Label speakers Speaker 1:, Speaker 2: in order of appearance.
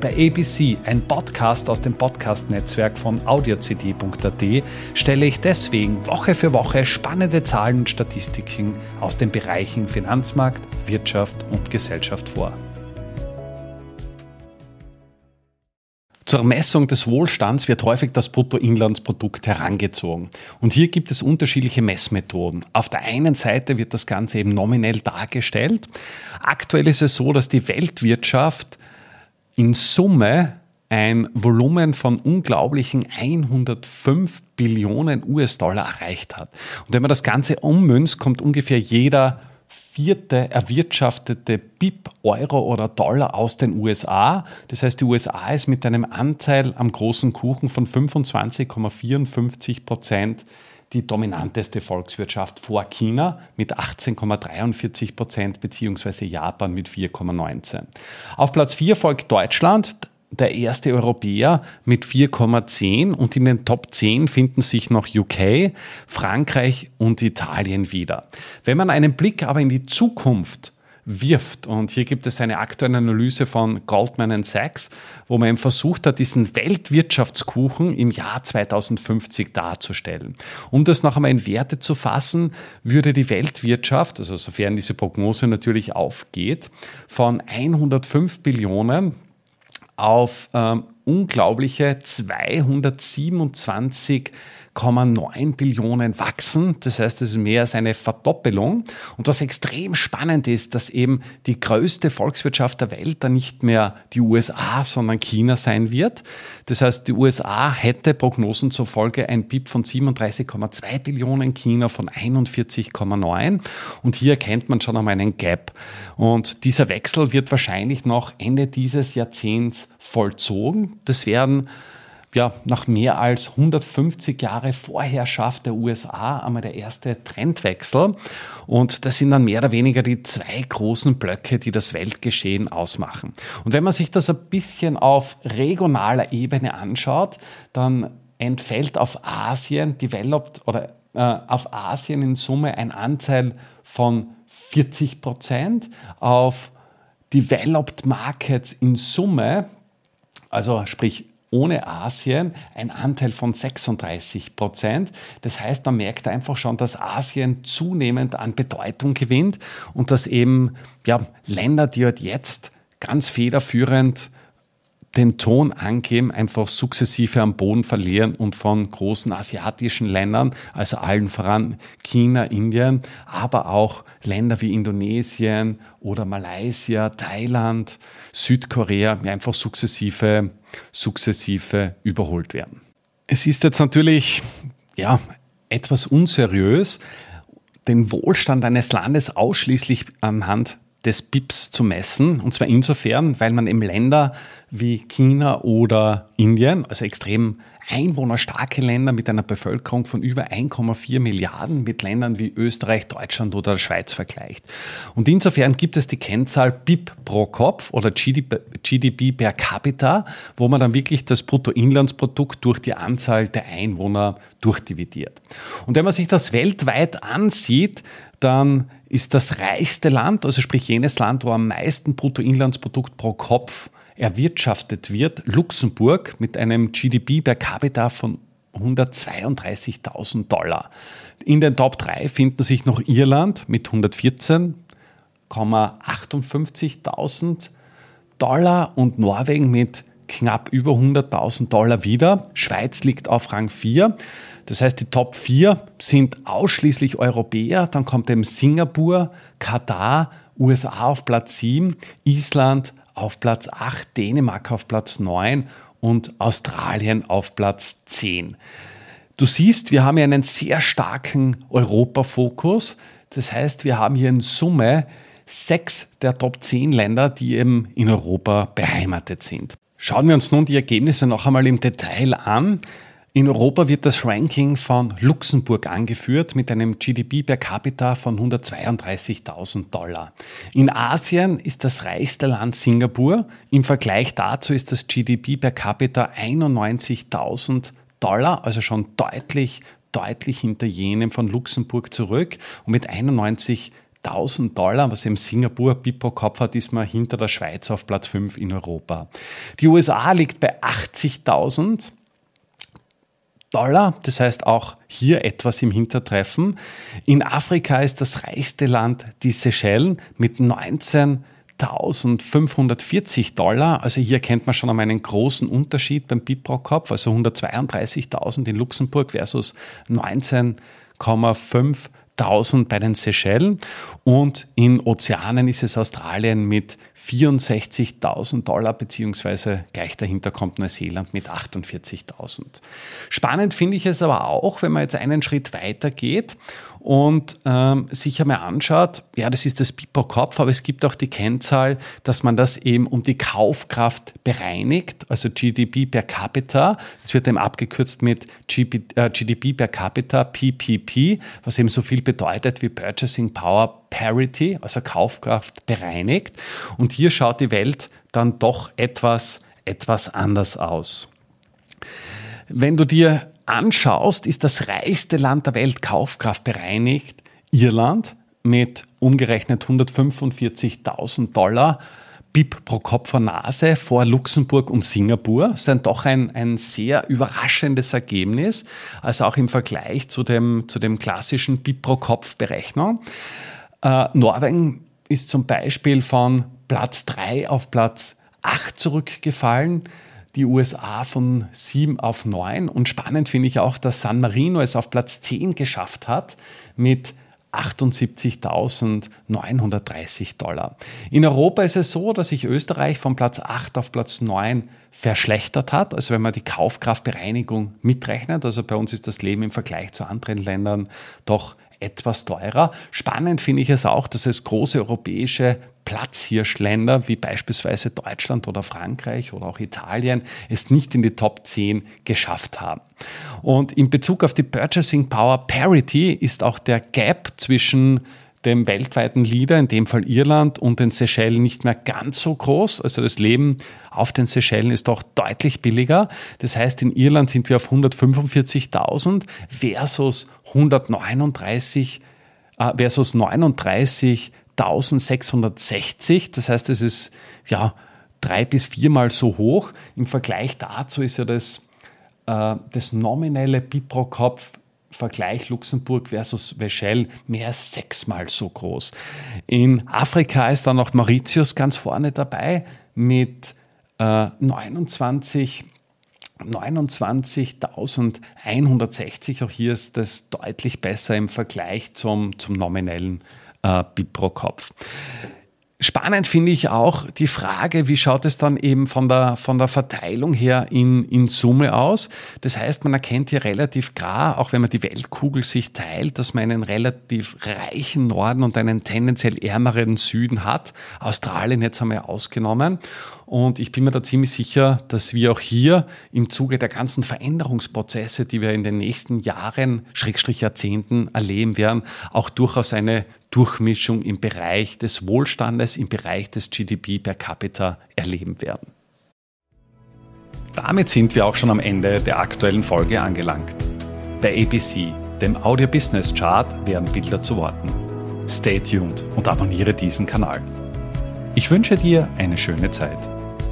Speaker 1: Bei ABC, ein Podcast aus dem Podcast-Netzwerk von audiocd.at, stelle ich deswegen Woche für Woche spannende Zahlen und Statistiken aus den Bereichen Finanzmarkt, Wirtschaft und Gesellschaft vor. Zur Messung des Wohlstands wird häufig das Bruttoinlandsprodukt herangezogen. Und hier gibt es unterschiedliche Messmethoden. Auf der einen Seite wird das Ganze eben nominell dargestellt. Aktuell ist es so, dass die Weltwirtschaft in Summe ein Volumen von unglaublichen 105 Billionen US-Dollar erreicht hat. Und wenn man das Ganze ummünzt, kommt ungefähr jeder vierte erwirtschaftete BIP, Euro oder Dollar aus den USA. Das heißt, die USA ist mit einem Anteil am großen Kuchen von 25,54 Prozent die dominanteste Volkswirtschaft vor China mit 18,43 Prozent beziehungsweise Japan mit 4,19. Auf Platz 4 folgt Deutschland, der erste Europäer mit 4,10 und in den Top 10 finden sich noch UK, Frankreich und Italien wieder. Wenn man einen Blick aber in die Zukunft wirft. Und hier gibt es eine aktuelle Analyse von Goldman Sachs, wo man eben versucht hat, diesen Weltwirtschaftskuchen im Jahr 2050 darzustellen. Um das noch einmal in Werte zu fassen, würde die Weltwirtschaft, also sofern diese Prognose natürlich aufgeht, von 105 Billionen auf ähm, unglaubliche 227 1,9 Billionen wachsen. Das heißt, es ist mehr als eine Verdoppelung. Und was extrem spannend ist, dass eben die größte Volkswirtschaft der Welt dann nicht mehr die USA, sondern China sein wird. Das heißt, die USA hätte Prognosen zufolge ein BIP von 37,2 Billionen, China von 41,9. Und hier erkennt man schon einmal einen Gap. Und dieser Wechsel wird wahrscheinlich noch Ende dieses Jahrzehnts vollzogen. Das werden ja, nach mehr als 150 Jahre Vorherrschaft der USA einmal der erste Trendwechsel. Und das sind dann mehr oder weniger die zwei großen Blöcke, die das Weltgeschehen ausmachen. Und wenn man sich das ein bisschen auf regionaler Ebene anschaut, dann entfällt auf Asien developed oder äh, auf Asien in Summe ein Anteil von 40 Prozent, auf Developed Markets in Summe, also sprich ohne Asien ein Anteil von 36 Prozent. Das heißt, man merkt einfach schon, dass Asien zunehmend an Bedeutung gewinnt und dass eben ja, Länder, die halt jetzt ganz federführend den Ton angeben, einfach sukzessive am Boden verlieren und von großen asiatischen Ländern, also allen voran China, Indien, aber auch Länder wie Indonesien oder Malaysia, Thailand, Südkorea einfach sukzessive, sukzessive überholt werden. Es ist jetzt natürlich ja, etwas unseriös, den Wohlstand eines Landes ausschließlich anhand des BIPs zu messen. Und zwar insofern, weil man eben Länder wie China oder Indien, also extrem einwohnerstarke Länder mit einer Bevölkerung von über 1,4 Milliarden mit Ländern wie Österreich, Deutschland oder der Schweiz vergleicht. Und insofern gibt es die Kennzahl BIP pro Kopf oder GDP, GDP per capita, wo man dann wirklich das Bruttoinlandsprodukt durch die Anzahl der Einwohner durchdividiert. Und wenn man sich das weltweit ansieht, dann ist das reichste Land, also sprich jenes Land, wo am meisten Bruttoinlandsprodukt pro Kopf erwirtschaftet wird, Luxemburg mit einem GDP per capita von 132.000 Dollar. In den Top 3 finden sich noch Irland mit 114,58.000 Dollar und Norwegen mit knapp über 100.000 Dollar wieder. Schweiz liegt auf Rang 4. Das heißt, die Top 4 sind ausschließlich Europäer. Dann kommt eben Singapur, Katar, USA auf Platz 7, Island auf Platz 8, Dänemark auf Platz 9 und Australien auf Platz 10. Du siehst, wir haben hier einen sehr starken Europafokus. Das heißt, wir haben hier in Summe sechs der Top 10 Länder, die eben in Europa beheimatet sind. Schauen wir uns nun die Ergebnisse noch einmal im Detail an. In Europa wird das Ranking von Luxemburg angeführt mit einem GDP per capita von 132.000 Dollar. In Asien ist das reichste Land Singapur. Im Vergleich dazu ist das GDP per capita 91.000 Dollar, also schon deutlich, deutlich hinter jenem von Luxemburg zurück. Und mit 91 1000 Dollar, was eben Singapur BIP pro Kopf hat, ist man hinter der Schweiz auf Platz 5 in Europa. Die USA liegt bei 80.000 Dollar, das heißt auch hier etwas im Hintertreffen. In Afrika ist das reichste Land die Seychellen mit 19.540 Dollar. Also hier kennt man schon einmal einen großen Unterschied beim BIP pro Kopf, also 132.000 in Luxemburg versus 19,5 1000 bei den Seychellen und in Ozeanen ist es Australien mit 64.000 Dollar, beziehungsweise gleich dahinter kommt Neuseeland mit 48.000. Spannend finde ich es aber auch, wenn man jetzt einen Schritt weiter geht und ähm, sich einmal anschaut, ja, das ist das BIP pro Kopf, aber es gibt auch die Kennzahl, dass man das eben um die Kaufkraft bereinigt, also GDP per capita. Das wird eben abgekürzt mit GDP äh, per capita, PPP, was eben so viel bedeutet wie Purchasing Power Parity, also Kaufkraft bereinigt. Und hier schaut die Welt dann doch etwas, etwas anders aus. Wenn du dir anschaust, ist das reichste Land der Welt Kaufkraft bereinigt Irland mit umgerechnet 145.000 Dollar BIP pro Kopf vor Nase vor Luxemburg und Singapur. Das ist doch ein, ein sehr überraschendes Ergebnis, also auch im Vergleich zu dem, zu dem klassischen BIP pro Kopf Berechnung. Äh, Norwegen ist zum Beispiel von Platz 3 auf Platz 8 zurückgefallen die USA von 7 auf 9. Und spannend finde ich auch, dass San Marino es auf Platz 10 geschafft hat mit 78.930 Dollar. In Europa ist es so, dass sich Österreich von Platz 8 auf Platz 9 verschlechtert hat. Also wenn man die Kaufkraftbereinigung mitrechnet, also bei uns ist das Leben im Vergleich zu anderen Ländern doch etwas teurer. Spannend finde ich es auch, dass es große europäische Platzhirschländer wie beispielsweise Deutschland oder Frankreich oder auch Italien es nicht in die Top 10 geschafft haben. Und in Bezug auf die Purchasing Power Parity ist auch der Gap zwischen dem weltweiten Leader, in dem Fall Irland, und den Seychellen nicht mehr ganz so groß. Also das Leben auf den Seychellen ist doch deutlich billiger. Das heißt, in Irland sind wir auf 145.000 versus 139 äh, versus 39.660. Das heißt, es ist ja drei bis viermal so hoch. Im Vergleich dazu ist ja das, äh, das nominelle BIP pro Kopf Vergleich Luxemburg versus Seychelles mehr als sechsmal so groß. In Afrika ist dann noch Mauritius ganz vorne dabei mit äh, 29 29.160, auch hier ist das deutlich besser im Vergleich zum, zum nominellen äh, BIP pro Kopf. Spannend finde ich auch die Frage, wie schaut es dann eben von der, von der Verteilung her in, in Summe aus? Das heißt, man erkennt hier relativ klar, auch wenn man die Weltkugel sich teilt, dass man einen relativ reichen Norden und einen tendenziell ärmeren Süden hat. Australien jetzt haben wir ausgenommen. Und ich bin mir da ziemlich sicher, dass wir auch hier im Zuge der ganzen Veränderungsprozesse, die wir in den nächsten Jahren, Schrägstrich Jahrzehnten erleben werden, auch durchaus eine Durchmischung im Bereich des Wohlstandes, im Bereich des GDP per capita erleben werden. Damit sind wir auch schon am Ende der aktuellen Folge angelangt. Bei ABC, dem Audio Business Chart, werden Bilder zu Worten. Stay tuned und abonniere diesen Kanal. Ich wünsche dir eine schöne Zeit.